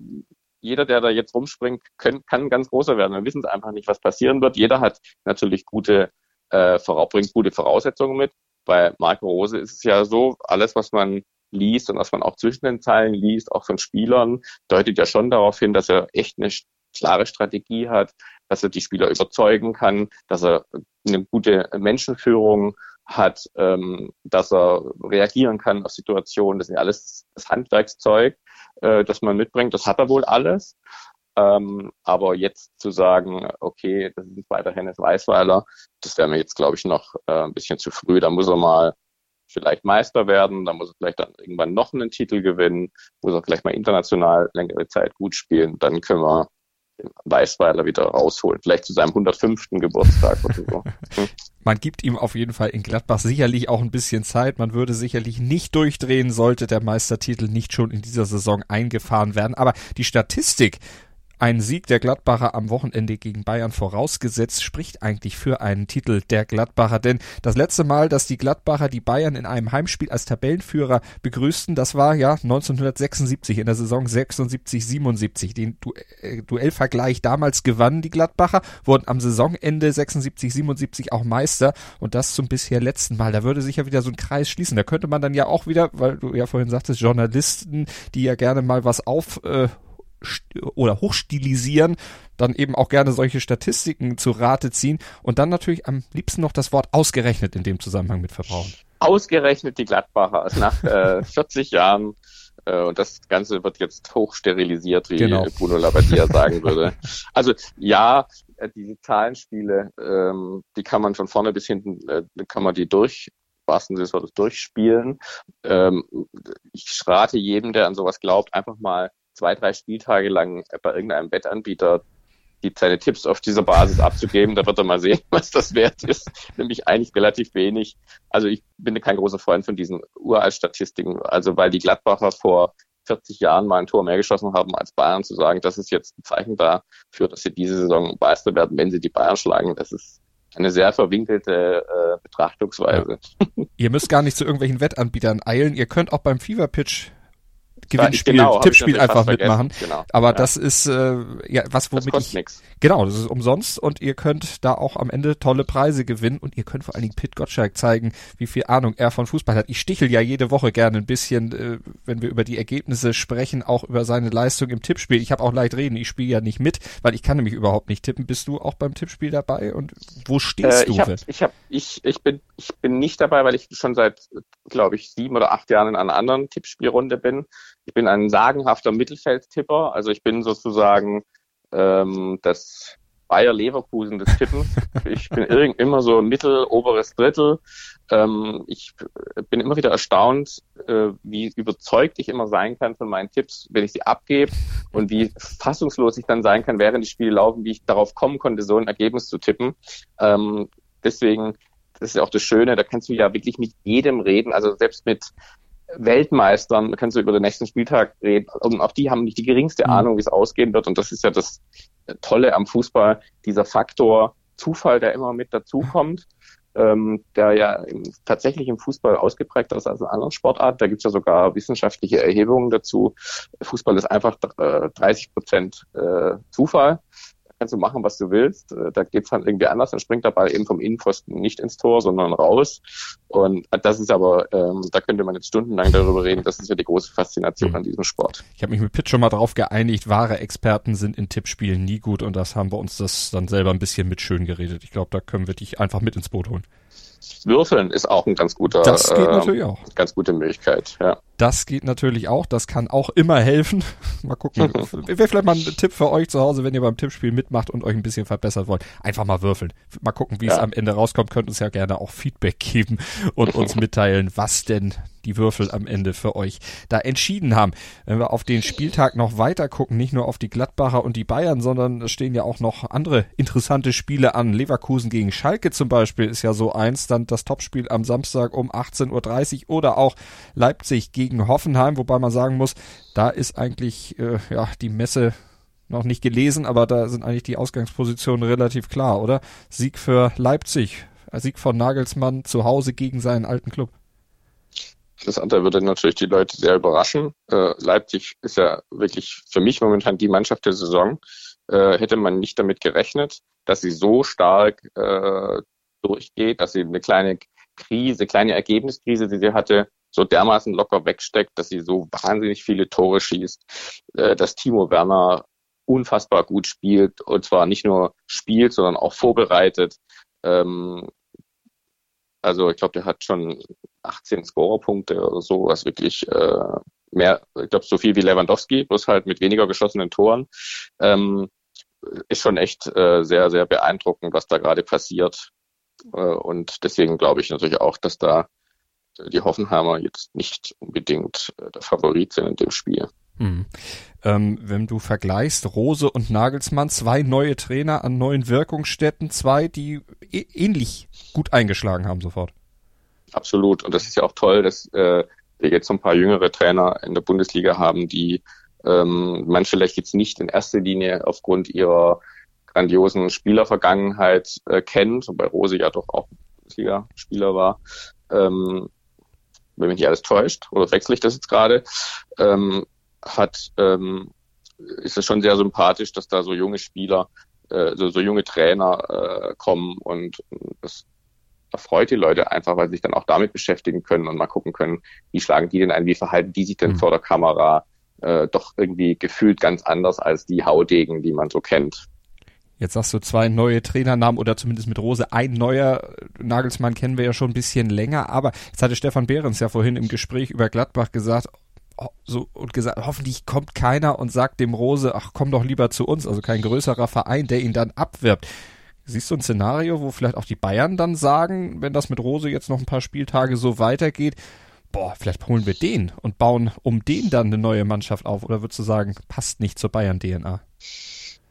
jeder, der da jetzt rumspringt, können, kann ganz großer werden. Wir wissen es einfach nicht, was passieren wird. Jeder hat natürlich gute, äh, bringt gute Voraussetzungen mit. Bei Marco Rose ist es ja so, alles, was man liest und was man auch zwischen den Zeilen liest, auch von Spielern, deutet ja schon darauf hin, dass er echt eine klare Strategie hat, dass er die Spieler überzeugen kann, dass er eine gute Menschenführung hat, ähm, dass er reagieren kann auf Situationen. Das ist ja alles das Handwerkszeug äh, das man mitbringt. Das hat er wohl alles. Ähm, aber jetzt zu sagen, okay, das ist weiter Hennes Weißweiler, das wäre mir jetzt, glaube ich, noch äh, ein bisschen zu früh. Da muss er mal vielleicht Meister werden, da muss er vielleicht dann irgendwann noch einen Titel gewinnen, muss er vielleicht mal international längere Zeit gut spielen. Dann können wir Weißweiler wieder rausholen. Vielleicht zu seinem 105. Geburtstag oder so. Man gibt ihm auf jeden Fall in Gladbach sicherlich auch ein bisschen Zeit. Man würde sicherlich nicht durchdrehen, sollte der Meistertitel nicht schon in dieser Saison eingefahren werden. Aber die Statistik ein Sieg der Gladbacher am Wochenende gegen Bayern vorausgesetzt, spricht eigentlich für einen Titel der Gladbacher. Denn das letzte Mal, dass die Gladbacher die Bayern in einem Heimspiel als Tabellenführer begrüßten, das war ja 1976 in der Saison 76-77. Den du äh, Duellvergleich damals gewannen die Gladbacher, wurden am Saisonende 76-77 auch Meister und das zum bisher letzten Mal. Da würde sich ja wieder so ein Kreis schließen. Da könnte man dann ja auch wieder, weil du ja vorhin sagtest, Journalisten, die ja gerne mal was auf äh, oder hochstilisieren, dann eben auch gerne solche Statistiken zu Rate ziehen und dann natürlich am liebsten noch das Wort ausgerechnet in dem Zusammenhang mit verbrauchen. Ausgerechnet die Gladbacher also nach äh, 40 Jahren äh, und das Ganze wird jetzt hochsterilisiert, wie genau. Bruno Labbadia sagen würde. Also ja, äh, diese Zahlenspiele, ähm, die kann man von vorne bis hinten, äh, kann man die durch wahrsten Sinne des Wortes durchspielen. Ähm, ich rate jedem, der an sowas glaubt, einfach mal zwei, drei Spieltage lang bei irgendeinem Wettanbieter die, seine Tipps auf dieser Basis abzugeben. Da wird er mal sehen, was das wert ist. Nämlich eigentlich relativ wenig. Also ich bin kein großer Freund von diesen Uralt-Statistiken. Also weil die Gladbacher vor 40 Jahren mal ein Tor mehr geschossen haben als Bayern, zu sagen, das ist jetzt ein Zeichen dafür, dass sie diese Saison Meister werden, wenn sie die Bayern schlagen. Das ist eine sehr verwinkelte äh, Betrachtungsweise. Ja. Ihr müsst gar nicht zu irgendwelchen Wettanbietern eilen. Ihr könnt auch beim Fever Pitch Gewinnspiel, genau, Tippspiel einfach mitmachen. Genau. Aber ja. das ist äh, ja was, womit das kostet ich nix. genau, das ist umsonst und ihr könnt da auch am Ende tolle Preise gewinnen und ihr könnt vor allen Dingen Pit Gottschalk zeigen, wie viel Ahnung er von Fußball hat. Ich stichel ja jede Woche gerne ein bisschen, äh, wenn wir über die Ergebnisse sprechen, auch über seine Leistung im Tippspiel. Ich habe auch leicht reden, ich spiele ja nicht mit, weil ich kann nämlich überhaupt nicht tippen. Bist du auch beim Tippspiel dabei und wo stehst Äh, du? ich, hab, ich, hab, ich, ich, bin, ich bin nicht dabei, weil ich schon seit, glaube ich, sieben oder acht Jahren in einer anderen Tippspielrunde bin. Ich bin ein sagenhafter Mittelfeldtipper. Also ich bin sozusagen ähm, das Bayer Leverkusen des Tippens. ich bin irgend immer so mittel, oberes Drittel. Ähm, ich bin immer wieder erstaunt, äh, wie überzeugt ich immer sein kann von meinen Tipps, wenn ich sie abgebe und wie fassungslos ich dann sein kann, während die Spiele laufen, wie ich darauf kommen konnte, so ein Ergebnis zu tippen. Ähm, deswegen, das ist ja auch das Schöne, da kannst du ja wirklich mit jedem reden, also selbst mit Weltmeistern kannst du über den nächsten Spieltag reden. Und auch die haben nicht die geringste Mhm. Ahnung, wie es ausgehen wird. Und das ist ja das Tolle am Fußball, dieser Faktor Zufall, der immer mit dazukommt, ähm, der ja im, tatsächlich im Fußball ausgeprägter ist als in anderen Sportarten. Da gibt es ja sogar wissenschaftliche Erhebungen dazu. Fußball ist einfach äh, 30 Prozent äh, Zufall. Kannst du machen, was du willst. Äh, Da geht's dann irgendwie anders. Dann springt der Ball eben vom Innenpfosten nicht ins Tor, sondern raus. Und das ist aber, ähm, da könnte man jetzt stundenlang darüber reden. Das ist ja die große Faszination Mhm. an diesem Sport. Ich habe mich mit Pitt schon mal darauf geeinigt, wahre Experten sind in Tippspielen nie gut und das haben wir uns das dann selber ein bisschen mit schön geredet. Ich glaube, da können wir dich einfach mit ins Boot holen. Würfeln ist auch ein ganz guter, Das geht äh, natürlich auch. ganz gute Möglichkeit. Ja. Das geht natürlich auch. Das kann auch immer helfen. Mal gucken. Wäre vielleicht mal ein Tipp für euch zu Hause, wenn ihr beim Tippspiel mitmacht und euch ein bisschen verbessert wollt. Einfach mal würfeln. Mal gucken, wie es Ja. am Ende rauskommt. Könnt uns ja gerne auch Feedback geben und uns mitteilen, was denn die Würfel am Ende für euch da entschieden haben. Wenn wir auf den Spieltag noch weiter gucken, nicht nur auf die Gladbacher und die Bayern, sondern es stehen ja auch noch andere interessante Spiele an. Leverkusen gegen Schalke zum Beispiel ist ja so eins. Dann das Topspiel am Samstag um 18.30 Uhr oder auch Leipzig gegen Hoffenheim, wobei man sagen muss, da ist eigentlich äh, ja die Messe noch nicht gelesen, aber da sind eigentlich die Ausgangspositionen relativ klar, oder? Sieg für Leipzig, Sieg von Nagelsmann zu Hause gegen seinen alten Club. Das andere würde natürlich die Leute sehr überraschen. Äh, Leipzig ist ja wirklich für mich momentan die Mannschaft der Saison. Äh, hätte man nicht damit gerechnet, dass sie so stark äh, durchgeht, dass sie eine kleine Krise, kleine Ergebniskrise, die sie hatte, so dermaßen locker wegsteckt, dass sie so wahnsinnig viele Tore schießt, äh, dass Timo Werner unfassbar gut spielt und zwar nicht nur spielt, sondern auch vorbereitet. Ähm, also ich glaube, der hat schon 18 Scorerpunkte oder so, was wirklich äh, mehr, ich glaube, so viel wie Lewandowski, bloß halt mit weniger geschossenen Toren. Ähm, ist schon echt äh, sehr, sehr beeindruckend, was da gerade passiert. Und deswegen glaube ich natürlich auch, dass da die Hoffenheimer jetzt nicht unbedingt äh, der Favorit sind in dem Spiel. Hm. Ähm, wenn du vergleichst Rose und Nagelsmann, zwei neue Trainer an neuen Wirkungsstätten, zwei, die ä- ähnlich gut eingeschlagen haben sofort. Absolut. Und das ist ja auch toll, dass äh, wir jetzt so ein paar jüngere Trainer in der Bundesliga haben, die ähm, man vielleicht jetzt nicht in erster Linie aufgrund ihrer grandiosen Spielervergangenheit äh, kennt, wobei Rose ja doch auch Bundesliga-Spieler war. Ähm, wenn mich nicht alles täuscht, oder wechsle ich das jetzt gerade, ähm, hat, ähm, ist es schon sehr sympathisch, dass da so junge Spieler, äh, so, so junge Trainer äh, kommen und das erfreut die Leute einfach, weil sie sich dann auch damit beschäftigen können und mal gucken können, wie schlagen die denn ein, wie verhalten die sich denn Mhm. vor der Kamera, äh, doch irgendwie gefühlt ganz anders als die Haudegen, die man so kennt. Jetzt sagst du zwei neue Trainernamen oder zumindest mit Rose ein neuer. Nagelsmann kennen wir ja schon ein bisschen länger, aber jetzt hatte Stefan Behrens ja vorhin im Gespräch über Gladbach gesagt, oh, so und gesagt, hoffentlich kommt keiner und sagt dem Rose, ach komm doch lieber zu uns, also kein größerer Verein, der ihn dann abwirbt. Siehst du ein Szenario, wo vielleicht auch die Bayern dann sagen, wenn das mit Rose jetzt noch ein paar Spieltage so weitergeht, boah, vielleicht holen wir den und bauen um den dann eine neue Mannschaft auf? Oder würdest du sagen, passt nicht zur Bayern-DNA?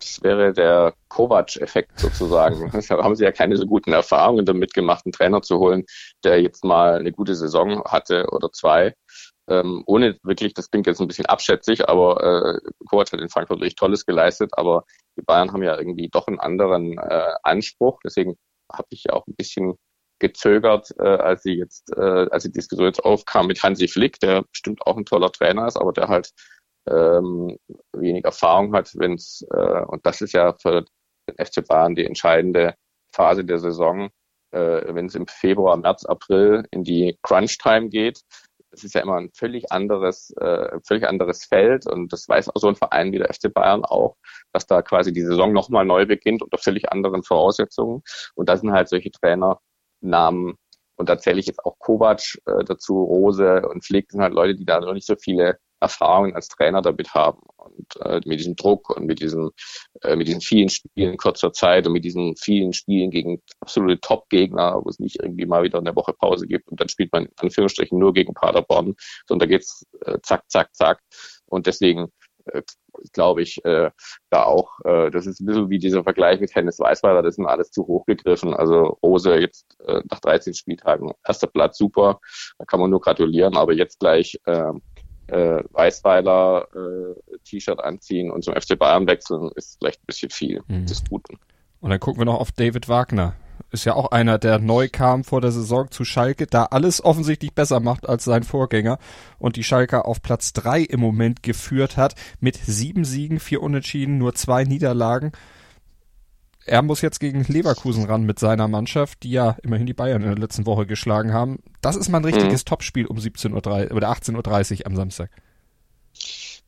Das wäre der Kovac-Effekt sozusagen. da haben sie ja keine so guten Erfahrungen damit gemacht, einen Trainer zu holen, der jetzt mal eine gute Saison hatte oder zwei. Ähm, ohne wirklich, das klingt jetzt ein bisschen abschätzig, aber äh, Kovac hat in Frankfurt wirklich Tolles geleistet, aber die Bayern haben ja irgendwie doch einen anderen äh, Anspruch. Deswegen habe ich ja auch ein bisschen gezögert, äh, als sie jetzt, äh, als die Diskussion jetzt aufkam mit Hansi Flick, der bestimmt auch ein toller Trainer ist, aber der halt ähm, wenig Erfahrung hat, wenn es, äh, und das ist ja für den FC Bayern die entscheidende Phase der Saison, äh, wenn es im Februar, März, April in die Crunch-Time geht. Das ist ja immer ein völlig anderes, äh, völlig anderes Feld und das weiß auch so ein Verein wie der FC Bayern auch, dass da quasi die Saison nochmal neu beginnt unter völlig anderen Voraussetzungen. Und da sind halt solche Trainernamen und da zähle ich jetzt auch Kovac äh, dazu, Rose und Flick sind halt Leute, die da noch nicht so viele Erfahrungen als Trainer damit haben. Und äh, mit diesem Druck und mit diesen äh, mit diesen vielen Spielen in kurzer Zeit und mit diesen vielen Spielen gegen absolute Top-Gegner, wo es nicht irgendwie mal wieder eine Woche Pause gibt und dann spielt man in Anführungsstrichen nur gegen Paderborn, sondern da geht's äh, zack, zack, zack. Und deswegen äh, glaube ich, äh, da auch, äh, das ist ein bisschen wie dieser Vergleich mit Hennes Weißweiler, das ist mir alles zu hoch gegriffen. Also Rose jetzt äh, nach 13 Spieltagen, erster Platz, super, da kann man nur gratulieren, aber jetzt gleich äh, äh, Weißweiler äh, T-Shirt anziehen und zum FC Bayern wechseln, ist vielleicht ein bisschen viel mhm. des Guten. Und dann gucken wir noch auf David Wagner. Ist ja auch einer, der neu kam vor der Saison zu Schalke, da alles offensichtlich besser macht als sein Vorgänger und die Schalke auf Platz drei im Moment geführt hat mit sieben Siegen, vier Unentschieden, nur zwei Niederlagen er muss jetzt gegen Leverkusen ran mit seiner Mannschaft, die ja immerhin die Bayern in der letzten Woche geschlagen haben. Das ist mal ein richtiges mhm. Topspiel um 17.30 Uhr oder 18.30 Uhr am Samstag.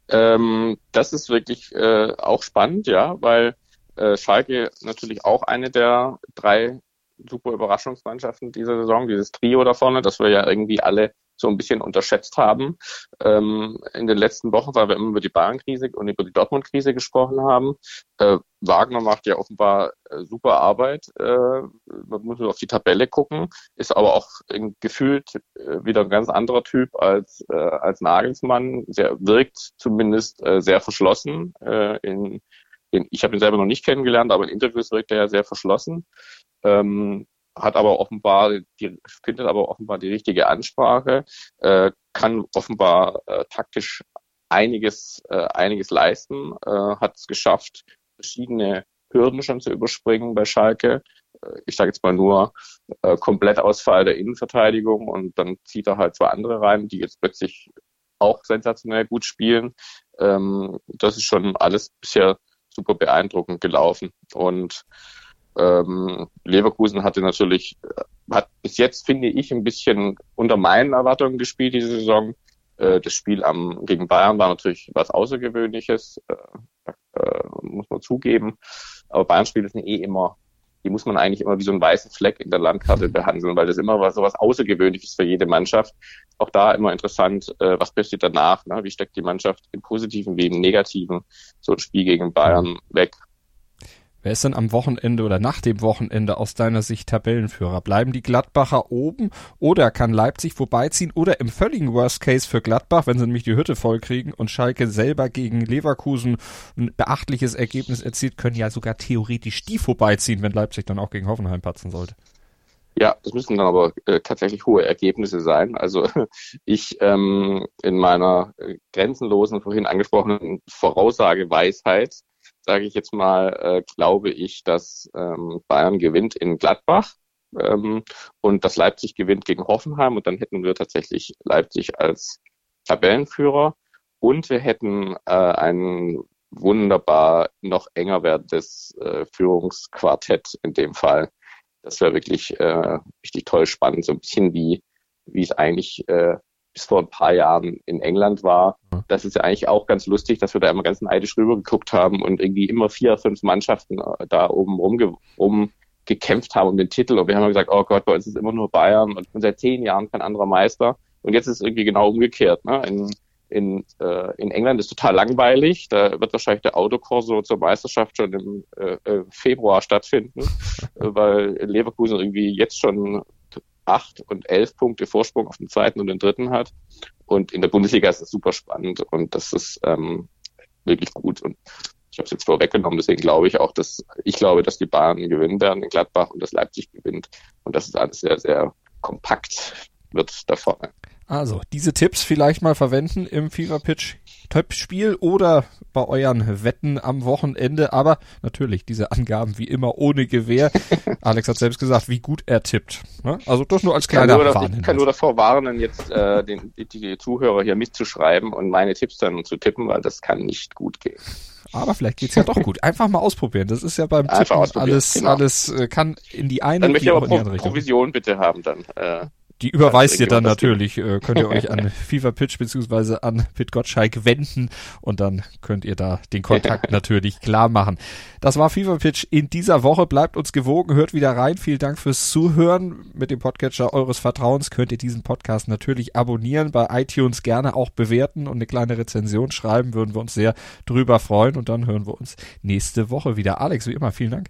Ähm, das ist wirklich äh, auch spannend, ja, weil äh, Schalke natürlich auch eine der drei super Überraschungsmannschaften dieser Saison, dieses Trio da vorne, das wir ja irgendwie alle so ein bisschen unterschätzt haben ähm, in den letzten Wochen, weil wir immer über die Bayern-Krise und über die Dortmund-Krise gesprochen haben. Äh, Wagner macht ja offenbar äh, super Arbeit. Äh, man muss nur auf die Tabelle gucken, ist aber auch gefühlt äh, wieder ein ganz anderer Typ als, äh, als Nagelsmann. Der wirkt zumindest äh, sehr verschlossen. In, in, ich habe ihn selber noch nicht kennengelernt, aber in Interviews wirkt er ja sehr verschlossen. Ähm, hat aber offenbar, die, findet aber offenbar die richtige Ansprache, äh, kann offenbar äh, taktisch einiges, äh, einiges leisten, äh, hat es geschafft, verschiedene Hürden schon zu überspringen bei Schalke. Äh, ich sage jetzt mal nur äh, Komplettausfall der Innenverteidigung und dann zieht er halt zwei andere rein, die jetzt plötzlich auch sensationell gut spielen. Ähm, das ist schon alles bisher super beeindruckend gelaufen und ähm, Leverkusen hatte natürlich, äh, hat bis jetzt, finde ich, ein bisschen unter meinen Erwartungen gespielt diese Saison. Äh, das Spiel am, gegen Bayern war natürlich was Außergewöhnliches, äh, äh, muss man zugeben. Aber Bayern-Spiele sind eh immer, die muss man eigentlich immer wie so ein weißen Fleck in der Landkarte behandeln, weil das immer was, so was Außergewöhnliches für jede Mannschaft. Auch da immer interessant, äh, was passiert danach, ne? wie steckt die Mannschaft im positiven wie im negativen so ein Spiel gegen Bayern weg. Wer ist denn am Wochenende oder nach dem Wochenende aus deiner Sicht Tabellenführer? Bleiben die Gladbacher oben oder kann Leipzig vorbeiziehen oder im völligen Worst Case für Gladbach, wenn sie nämlich die Hütte vollkriegen und Schalke selber gegen Leverkusen ein beachtliches Ergebnis erzielt, können ja sogar theoretisch die vorbeiziehen, wenn Leipzig dann auch gegen Hoffenheim patzen sollte. Ja, das müssen dann aber äh, tatsächlich hohe Ergebnisse sein. Also ich ähm, in meiner äh, grenzenlosen, vorhin angesprochenen Voraussageweisheit sage ich jetzt mal, äh, glaube ich, dass ähm, Bayern gewinnt in Gladbach ähm, und dass Leipzig gewinnt gegen Hoffenheim und dann hätten wir tatsächlich Leipzig als Tabellenführer und wir hätten äh, ein wunderbar noch enger werdendes äh, Führungsquartett in dem Fall. Das wäre wirklich äh, richtig toll spannend, so ein bisschen wie wie es eigentlich äh, bis vor ein paar Jahren in England war. Das ist ja eigentlich auch ganz lustig, dass wir da immer ganz neidisch rüber geguckt haben und irgendwie immer vier, fünf Mannschaften äh, da oben rum, rum gekämpft haben um den Titel. Und wir haben gesagt, oh Gott, bei uns ist immer nur Bayern und seit zehn Jahren kein anderer Meister. Und jetzt ist es irgendwie genau umgekehrt. Ne? In, in, äh, in England ist total langweilig. Da wird wahrscheinlich der Autokorso zur Meisterschaft schon im äh, äh Februar stattfinden, weil Leverkusen irgendwie jetzt schon acht und elf Punkte Vorsprung auf den zweiten und den dritten hat. Und in der Bundesliga ist es super spannend und das ist ähm, wirklich gut. Und ich habe es jetzt vorweggenommen, deswegen glaube ich auch, dass ich glaube, dass die Bayern gewinnen werden in Gladbach und dass Leipzig gewinnt. Und das ist alles sehr, sehr kompakt wird da vorne. Also, diese Tipps vielleicht mal verwenden im Fever Pitch Tippspiel oder bei euren Wetten am Wochenende. Aber natürlich, diese Angaben wie immer ohne Gewehr. Alex hat selbst gesagt, wie gut er tippt. Ne? Also das nur als kleiner ich kann nur, Warnhinweis. Ich kann nur davor warnen, jetzt äh, den, die Zuhörer hier mitzuschreiben und meine Tipps dann zu tippen, weil das kann nicht gut gehen. Aber vielleicht geht's ja doch gut. Einfach mal ausprobieren. Das ist ja beim Einfach Tippen alles, genau. alles äh, kann in die eine Dann möchte ich auch aber in die andere Richtung. Provision bitte haben dann. Äh, Die überweist ihr Region, dann natürlich, äh, könnt ihr euch an Fever Pitch beziehungsweise an Pit Gottschalk wenden und dann könnt ihr da den Kontakt natürlich klar machen. Das war Fever Pitch in dieser Woche. Bleibt uns gewogen, hört wieder rein. Vielen Dank fürs Zuhören. Mit dem Podcatcher eures Vertrauens könnt ihr diesen Podcast natürlich abonnieren, bei iTunes gerne auch bewerten und eine kleine Rezension schreiben, würden wir uns sehr drüber freuen und dann hören wir uns nächste Woche wieder. Alex, wie immer, vielen Dank.